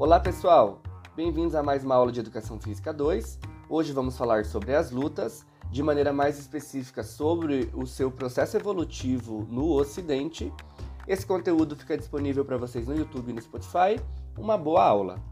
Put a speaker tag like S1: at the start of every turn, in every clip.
S1: Olá pessoal, bem-vindos a mais uma aula de Educação Física 2. Hoje vamos falar sobre as lutas, de maneira mais específica sobre o seu processo evolutivo no Ocidente. Esse conteúdo fica disponível para vocês no YouTube e no Spotify. Uma boa aula!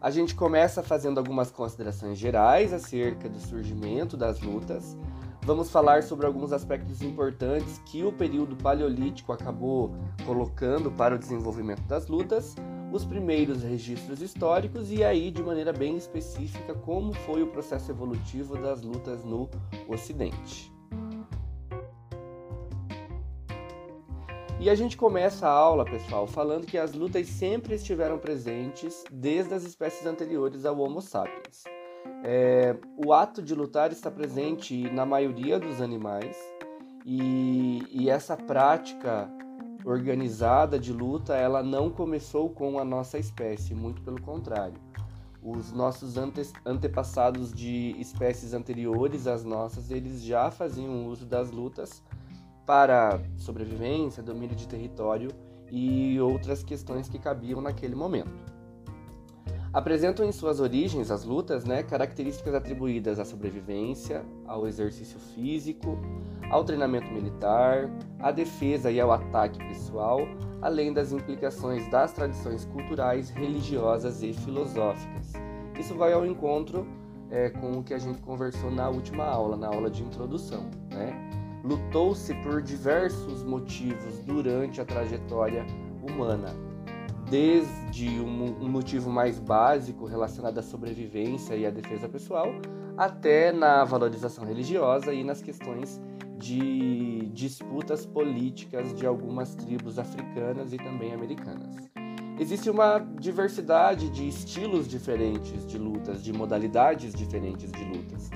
S1: A gente começa fazendo algumas considerações gerais acerca do surgimento das lutas. Vamos falar sobre alguns aspectos importantes que o período paleolítico acabou colocando para o desenvolvimento das lutas, os primeiros registros históricos e aí, de maneira bem específica, como foi o processo evolutivo das lutas no Ocidente. E a gente começa a aula, pessoal, falando que as lutas sempre estiveram presentes desde as espécies anteriores ao Homo sapiens. É, o ato de lutar está presente na maioria dos animais e, e essa prática organizada de luta ela não começou com a nossa espécie, muito pelo contrário. Os nossos ante antepassados de espécies anteriores às nossas, eles já faziam uso das lutas para sobrevivência, domínio de território e outras questões que cabiam naquele momento. Apresentam em suas origens as lutas né, características atribuídas à sobrevivência, ao exercício físico, ao treinamento militar, à defesa e ao ataque pessoal, além das implicações das tradições culturais, religiosas e filosóficas. Isso vai ao encontro é, com o que a gente conversou na última aula, na aula de introdução. Né? lutou-se por diversos motivos durante a trajetória humana, desde um, um, motivo mais básico relacionado à sobrevivência e à defesa pessoal, até na valorização religiosa e nas questões de disputas políticas de algumas tribos africanas e também americanas. Existe uma diversidade de estilos diferentes de lutas, de modalidades diferentes de lutas.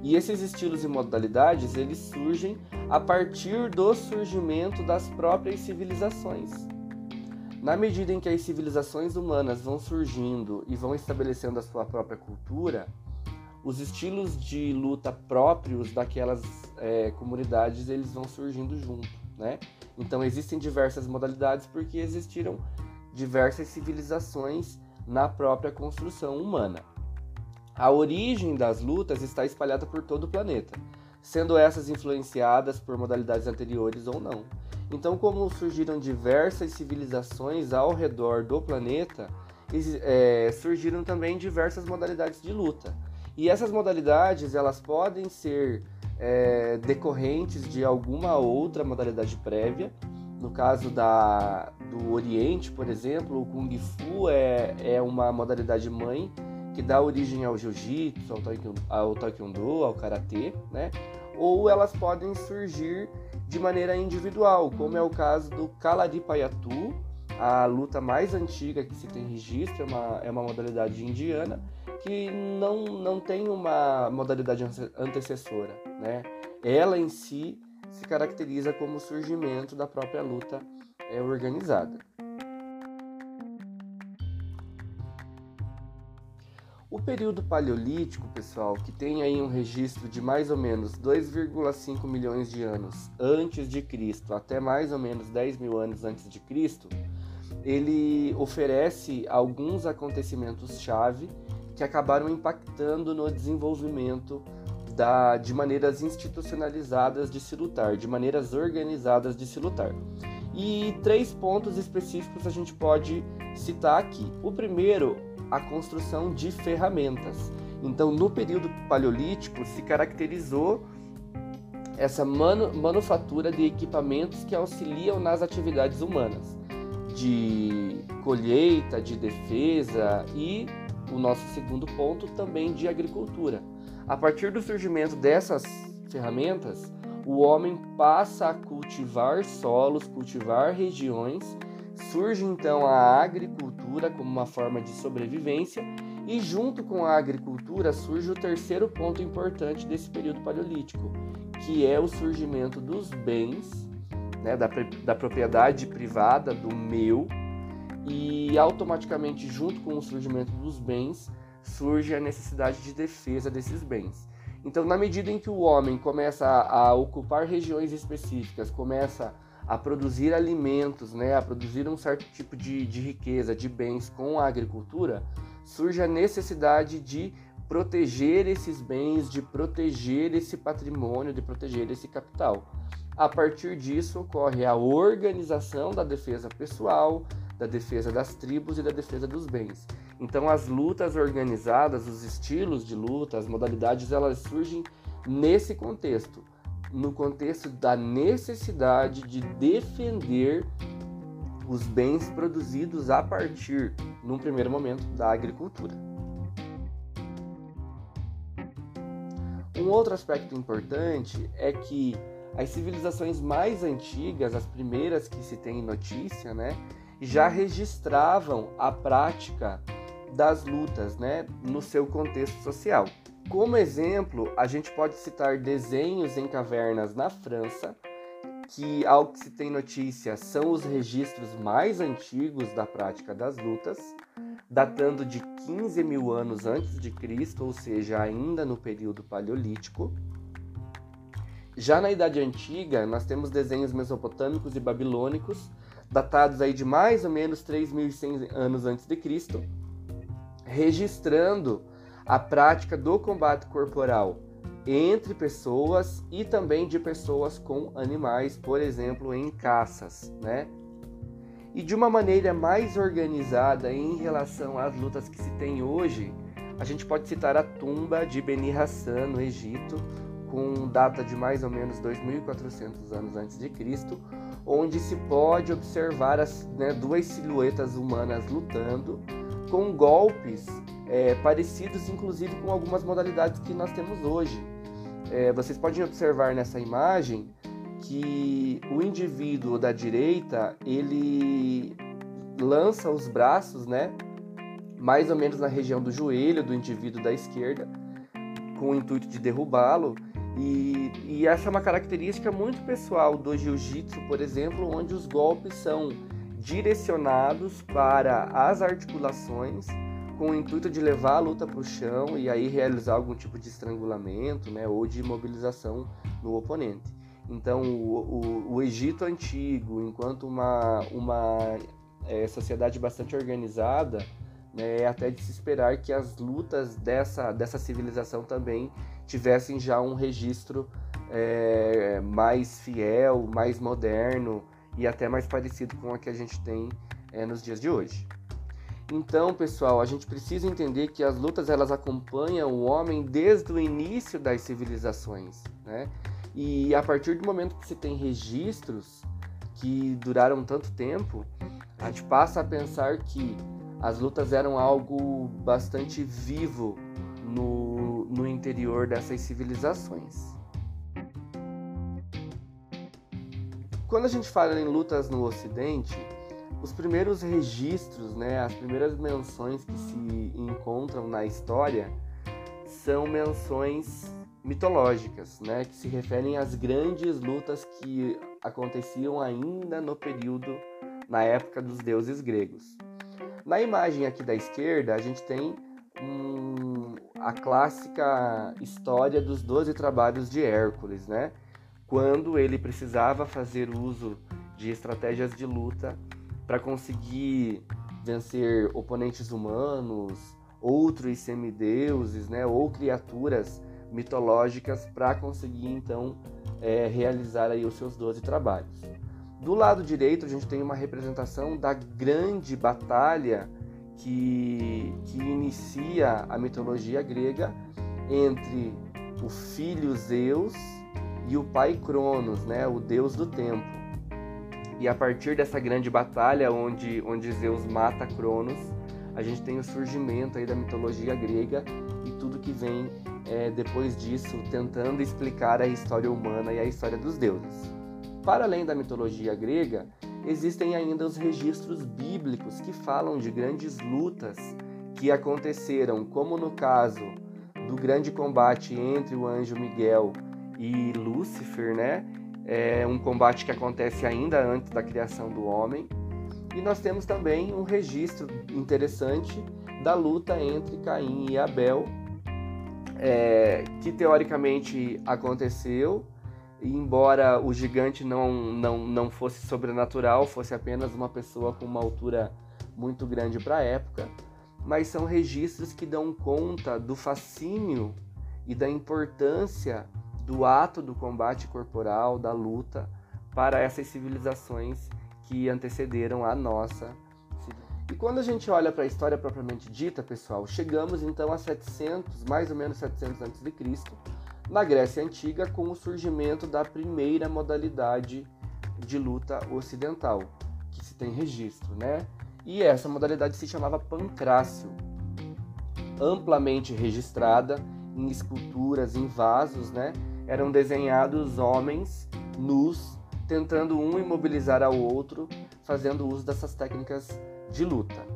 S1: E esses estilos e modalidades, eles surgem a partir do surgimento das próprias civilizações. Na medida em que as civilizações humanas vão surgindo e vão estabelecendo a sua própria cultura, os estilos de luta próprios daquelas é, comunidades eles vão surgindo junto, né? Então existem diversas modalidades porque existiram diversas civilizações na própria construção humana. A origem das lutas está espalhada por todo o planeta, sendo essas influenciadas por modalidades anteriores ou não. Então, como surgiram diversas civilizações ao redor do planeta, é, surgiram também diversas modalidades de luta. E essas modalidades elas podem ser é, decorrentes de alguma outra modalidade prévia. No caso da, do Oriente, por exemplo, o Kung Fu é, é uma modalidade mãe que dá origem ao jiu-jitsu, ao taekwondo, ao karatê, né? Ou elas podem surgir de maneira individual, como é o caso do Kalaripayattu, a luta mais antiga que se tem registro, é uma, é uma modalidade indiana, que não, não tem uma modalidade antecessora, né? Ela em si se caracteriza como surgimento da própria luta é, organizada. O período paleolítico, pessoal, que tem aí um registro de mais ou menos 2,5 milhões de anos antes de Cristo até mais ou menos 10 mil anos antes de Cristo, ele oferece alguns acontecimentos-chave que acabaram impactando no desenvolvimento da, de maneiras institucionalizadas de se lutar, de maneiras organizadas de se lutar. E três pontos específicos a gente pode citar aqui. O primeiro a construção de ferramentas. Então, no período paleolítico, se caracterizou essa manu manufatura de equipamentos que auxiliam nas atividades humanas, de colheita, de defesa e, o nosso segundo ponto, também de agricultura. A partir do surgimento dessas ferramentas, o homem passa a cultivar solos, cultivar regiões Surge então a agricultura como uma forma de sobrevivência, e junto com a agricultura surge o terceiro ponto importante desse período paleolítico, que é o surgimento dos bens, né, da, da propriedade privada, do meu, e automaticamente, junto com o surgimento dos bens, surge a necessidade de defesa desses bens. Então, na medida em que o homem começa a, ocupar regiões específicas, começa a produzir alimentos, né, a produzir um certo tipo de, de riqueza, de bens com a agricultura, surge a necessidade de proteger esses bens, de proteger esse patrimônio, de proteger esse capital. A partir disso ocorre a organização da defesa pessoal, da defesa das tribos e da defesa dos bens. Então as lutas organizadas, os estilos de luta, as modalidades, elas surgem nesse contexto, no contexto da necessidade de defender os bens produzidos a partir, num primeiro momento, da agricultura. Um outro aspecto importante é que as civilizações mais antigas, as primeiras que se tem notícia, né, já registravam a prática das lutas, né, no seu contexto social. Como exemplo, a gente pode citar desenhos em cavernas na França, que, ao que se tem notícia, são os registros mais antigos da prática das lutas, datando de 15 mil anos antes de Cristo, ou seja, ainda no período paleolítico. Já na Idade Antiga, nós temos desenhos mesopotâmicos e babilônicos, datados aí de mais ou menos 3.100 anos antes de Cristo, registrando a prática do combate corporal entre pessoas e também de pessoas com animais, por exemplo, em caças, né? E de uma maneira mais organizada em relação às lutas que se tem hoje, a gente pode citar a tumba de Beni Hassan no Egito, com data de mais ou menos 2.400 anos antes de Cristo, onde se pode observar as né, duas silhuetas humanas lutando com golpes é, parecidos, inclusive com algumas modalidades que nós temos hoje. É, vocês podem observar nessa imagem que o indivíduo da direita ele lança os braços, né, mais ou menos na região do joelho do indivíduo da esquerda, com o intuito de derrubá-lo. E, e, essa é uma característica muito pessoal do jiu-jitsu, por exemplo, onde os golpes são direcionados para as articulações com o intuito de levar a luta para o chão e aí realizar algum tipo de estrangulamento né, ou de imobilização no oponente. Então, o, o, o Egito antigo, enquanto uma, uma é, sociedade bastante organizada, né, é até de se esperar que as lutas dessa, dessa civilização também tivessem já um registro é, mais fiel, mais moderno e até mais parecido com a que a gente tem é, nos dias de hoje. Então, pessoal, a gente precisa entender que as lutas elas acompanham o homem desde o início das civilizações, né? E a partir do momento que se tem registros que duraram tanto tempo, a gente passa a pensar que as lutas eram algo bastante vivo no, no interior dessas civilizações. Quando a gente fala em lutas no Ocidente, os primeiros registros, né, as primeiras menções que se encontram na história são menções mitológicas, né, que se referem às grandes lutas que aconteciam ainda no período, na época dos deuses gregos. Na imagem aqui da esquerda, a gente tem a clássica história dos doze trabalhos de Hércules, né? Quando ele precisava fazer uso de estratégias de luta para conseguir vencer oponentes humanos, outros semideuses, né, ou criaturas mitológicas para conseguir então é, realizar aí os seus 12 trabalhos. Do lado direito a gente tem uma representação da grande batalha que, que inicia a mitologia grega entre o filho Zeus e o pai Cronos, né, o deus do tempo. E a partir dessa grande batalha, onde, onde Zeus mata Cronos, a gente tem o surgimento aí da mitologia grega e tudo que vem é, depois disso, tentando explicar a história humana e a história dos deuses. Para além da mitologia grega, existem ainda os registros bíblicos que falam de grandes lutas que aconteceram, como no caso do grande combate entre o anjo Miguel e Lúcifer, né? É um combate que acontece ainda antes da criação do homem. E nós temos também um registro interessante da luta entre Caim e Abel, é, que teoricamente aconteceu embora o gigante não, não, não fosse sobrenatural, fosse apenas uma pessoa com uma altura muito grande para a época, mas são registros que dão conta do fascínio e da importância do ato do combate corporal, da luta, para essas civilizações que antecederam a nossa. E quando a gente olha para a história propriamente dita, pessoal, chegamos então a 700, mais ou menos 700 a.C., na Grécia Antiga, com o surgimento da primeira modalidade de luta ocidental, que se tem registro, né? E essa modalidade se chamava pancrácio, amplamente registrada em esculturas, em vasos, né? Eram desenhados homens nus tentando um imobilizar ao outro, fazendo uso dessas técnicas de luta.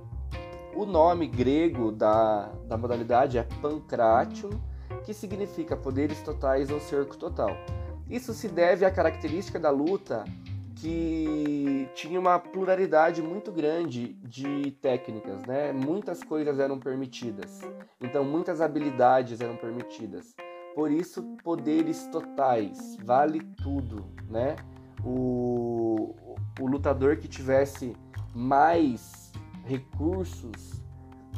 S1: O nome grego da, da modalidade é pancrátium, que significa poderes totais ou cerco total. Isso se deve à característica da luta que tinha uma pluralidade muito grande de técnicas, né? Muitas coisas eram permitidas, então muitas habilidades eram permitidas. Por isso, poderes totais, vale tudo, né? O, o lutador que tivesse mais recursos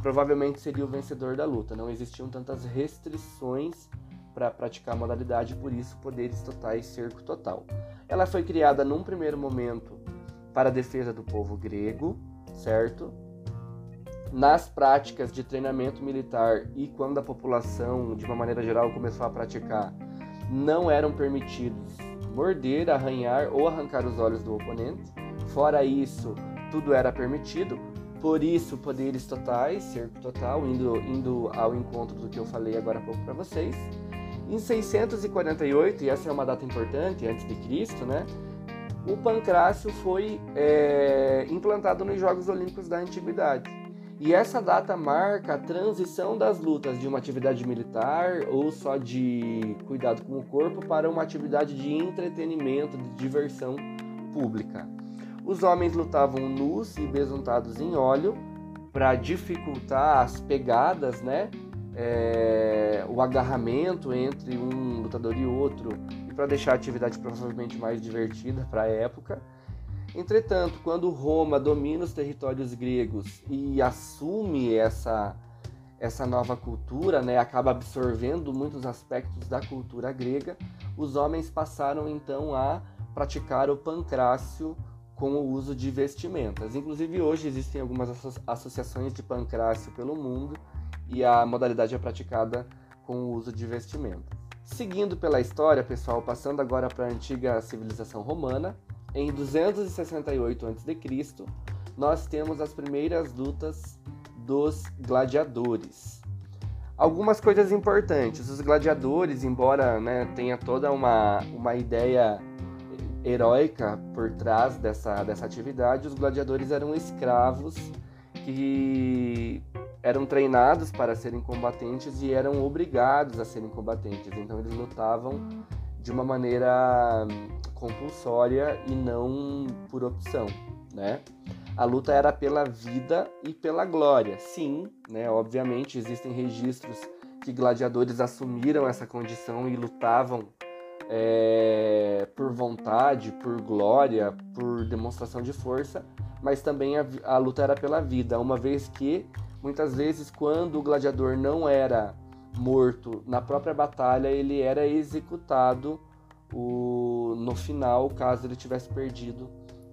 S1: provavelmente seria o vencedor da luta. Não existiam tantas restrições para praticar a modalidade, por isso poderes totais, cerco total. Ela foi criada num primeiro momento para a defesa do povo grego, certo? Nas práticas de treinamento militar e quando a população, de uma maneira geral, começou a praticar, não eram permitidos morder, arranhar ou arrancar os olhos do oponente. Fora isso, tudo era permitido. Por isso, poderes totais, cerco total, indo, indo ao encontro do que eu falei agora há pouco para vocês. Em 648, e essa é uma data importante, antes de Cristo, né? O pancrácio foi é, implantado nos Jogos Olímpicos da Antiguidade. E essa data marca a transição das lutas de uma atividade militar ou só de cuidado com o corpo para uma atividade de entretenimento, de diversão pública. Os homens lutavam nus e besuntados em óleo para dificultar as pegadas, né? é, o agarramento entre um lutador e outro e para deixar a atividade provavelmente mais divertida para a época. Entretanto, quando Roma domina os territórios gregos e assume essa essa nova cultura, né, acaba absorvendo muitos aspectos da cultura grega, os homens passaram então a praticar o pancrácio com o uso de vestimentas. Inclusive hoje existem algumas associações de pancrácio pelo mundo e a modalidade é praticada com o uso de vestimenta. Seguindo pela história, pessoal, passando agora para a antiga civilização romana, em 268 a.C., nós temos as primeiras lutas dos gladiadores. Algumas coisas importantes. Os gladiadores, embora né, tenha toda uma, uma ideia heróica por trás dessa, dessa atividade, os gladiadores eram escravos que eram treinados para serem combatentes e eram obrigados a serem combatentes. Então eles lutavam de uma maneira hum, compulsória e não por opção, né? A luta era pela vida e pela glória. Sim, né? Obviamente existem registros que gladiadores assumiram essa condição e lutavam é, por vontade, por glória, por demonstração de força, mas também a, a luta era pela vida, uma vez que Muitas vezes, quando o gladiador não era morto na própria batalha, ele era executado o, no final, caso ele tivesse perdido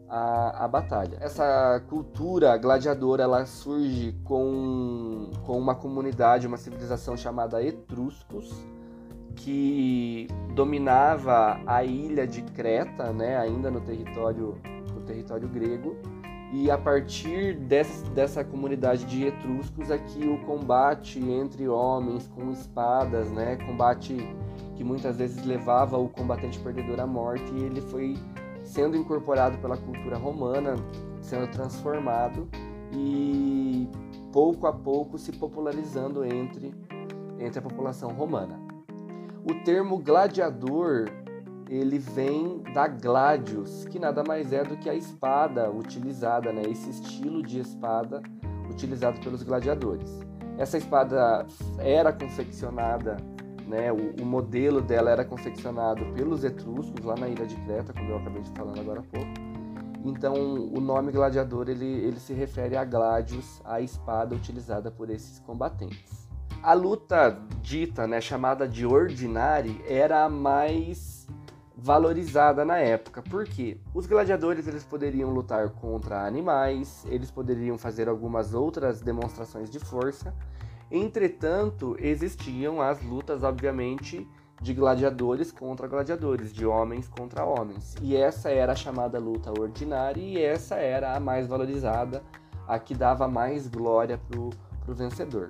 S1: a, a batalha. Essa cultura gladiadora ela surge com, com uma comunidade, uma civilização chamada Etruscos, que dominava a ilha de Creta, né, ainda no território, no território grego e a partir dessa, dessa comunidade de etruscos aqui é o combate entre homens com espadas, né, combate que muitas vezes levava o combatente perdedor à morte, e ele foi sendo incorporado pela cultura romana, sendo transformado e pouco a pouco se popularizando entre, entre a população romana. O termo gladiador ele vem da gladius, que nada mais é do que a espada utilizada, né? Esse estilo de espada utilizado pelos gladiadores. Essa espada era confeccionada né? O, o, modelo dela era confeccionado pelos etruscos lá na ilha de Creta, como eu acabei de falando agora há pouco. Então, o nome gladiador ele, ele se refere a gladius, a espada utilizada por esses combatentes. A luta dita, né, chamada de ordinari, era a mais valorizada na época. porque Os gladiadores eles poderiam lutar contra animais, eles poderiam fazer algumas outras demonstrações de força. Entretanto, existiam as lutas, obviamente, de gladiadores contra gladiadores, de homens contra homens. E essa era a chamada luta ordinária e essa era a mais valorizada, a que dava mais glória para o vencedor.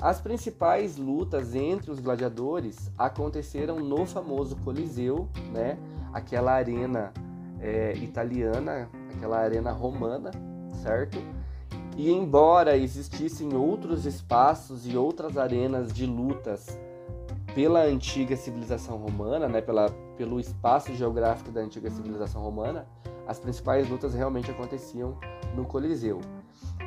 S1: As principais lutas entre os gladiadores aconteceram no famoso Coliseu, né? aquela arena é, italiana, aquela arena romana, certo? E embora existissem outros espaços e outras arenas de lutas pela antiga civilização romana, né, pela, pelo espaço geográfico da antiga civilização romana, as principais lutas realmente aconteciam no Coliseu.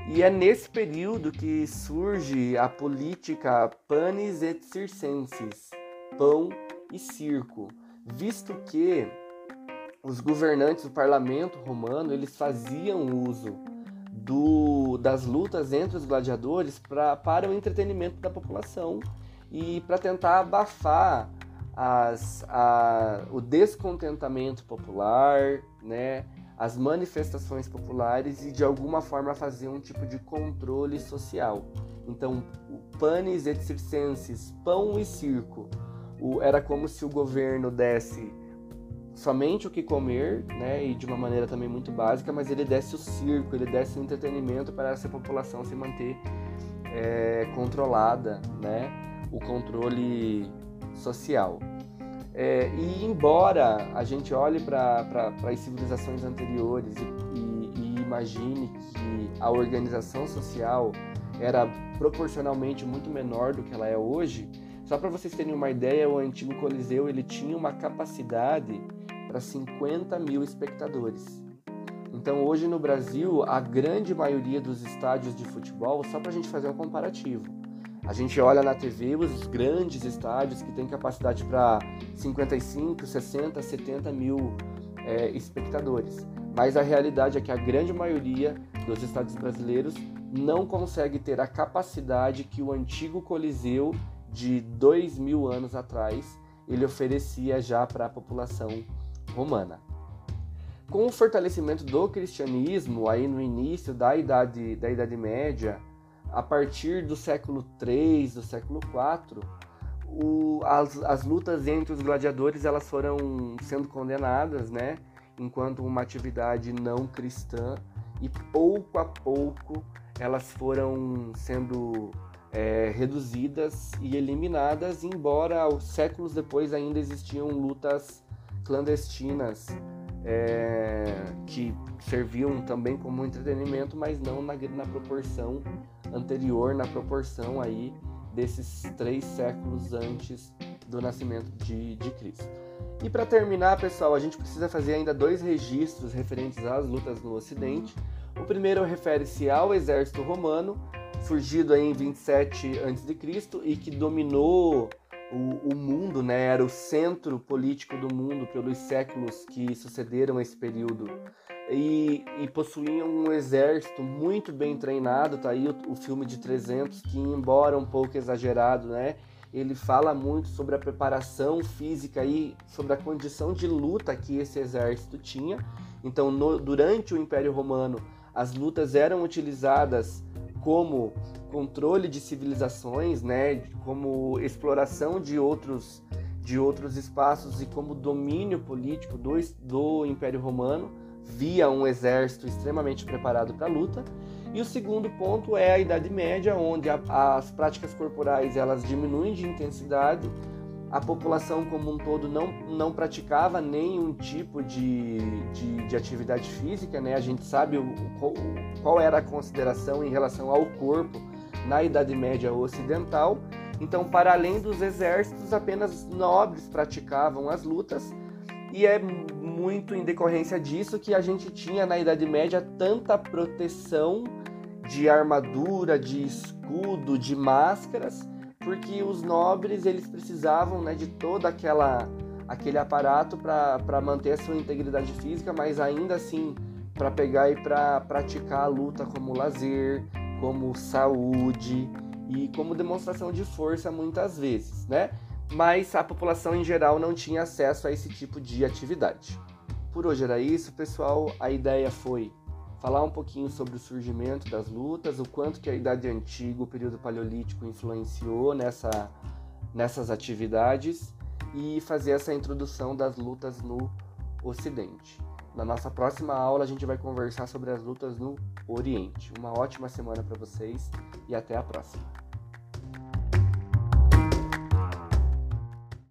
S1: E é nesse período que surge a política panis et circenses, pão e circo, visto que os governantes do parlamento romano eles faziam uso do, das lutas entre os gladiadores pra, para o entretenimento da população e para tentar abafar as, a, o descontentamento popular, né, as manifestações populares e de alguma forma fazer um tipo de controle social. Então, panis et circenses, pão e circo, o, era como se o governo desse somente o que comer, né, e de uma maneira também muito básica, mas ele desse o circo, ele desse o entretenimento para essa população se manter é, controlada, né, o controle social. É, e embora a gente olhe para as civilizações anteriores e, e, e imagine que a organização social era proporcionalmente muito menor do que ela é hoje, só para vocês terem uma ideia, o antigo Coliseu ele tinha uma capacidade para 50 mil espectadores. Então hoje no Brasil, a grande maioria dos estádios de futebol, só para a gente fazer um comparativo, a gente olha na TV os grandes estádios que têm capacidade para 55, 60, 70 mil é, espectadores. Mas a realidade é que a grande maioria dos estádios brasileiros não consegue ter a capacidade que o antigo Coliseu de dois mil anos atrás ele oferecia já para a população romana. Com o fortalecimento do cristianismo aí no início da idade, da idade média, a partir do século III, do século IV, o, as, as lutas entre os gladiadores elas foram sendo condenadas, né, enquanto uma atividade não cristã, e pouco a pouco elas foram sendo é, reduzidas e eliminadas, embora séculos depois ainda existiam lutas clandestinas é, que serviam também como entretenimento, mas não na, na proporção anterior, na proporção aí desses três séculos antes do nascimento de, de Cristo. E para terminar, pessoal, a gente precisa fazer ainda dois registros referentes às lutas no Ocidente. O primeiro refere-se ao exército romano, surgido aí em 27 a.C. e que dominou o, o, mundo, né, era o centro político do mundo pelos séculos que sucederam esse período. E, e possuíam um exército muito bem treinado, tá aí o, o, filme de 300, que embora um pouco exagerado, né, ele fala muito sobre a preparação física e sobre a condição de luta que esse exército tinha. Então, no, durante o Império Romano, as lutas eram utilizadas como controle de civilizações, né, como exploração de outros de outros espaços e como domínio político do, do Império Romano via um exército extremamente preparado para a luta. E o segundo ponto é a Idade Média, onde a, as práticas corporais elas diminuem de intensidade, a população como um todo não, não praticava nenhum tipo de, de, de atividade física, né? A gente sabe o, o, qual era a consideração em relação ao corpo na Idade Média Ocidental. Então, para além dos exércitos, apenas nobres praticavam as lutas, e é muito em decorrência disso que a gente tinha na Idade Média tanta proteção de armadura, de escudo, de máscaras, porque os nobres eles precisavam né, de toda aquela aquele aparato para manter a sua integridade física, mas ainda assim para pegar e para praticar a luta como lazer, como saúde e como demonstração de força muitas vezes, né? Mas a população em geral não tinha acesso a esse tipo de atividade. Por hoje era isso, pessoal. A ideia foi falar um pouquinho sobre o surgimento das lutas, o quanto que a Idade Antiga, o período Paleolítico influenciou nessa, nessas atividades e fazer essa introdução das lutas no Ocidente. Na nossa próxima aula a gente vai conversar sobre as lutas no Oriente. Uma ótima semana para vocês e até a próxima.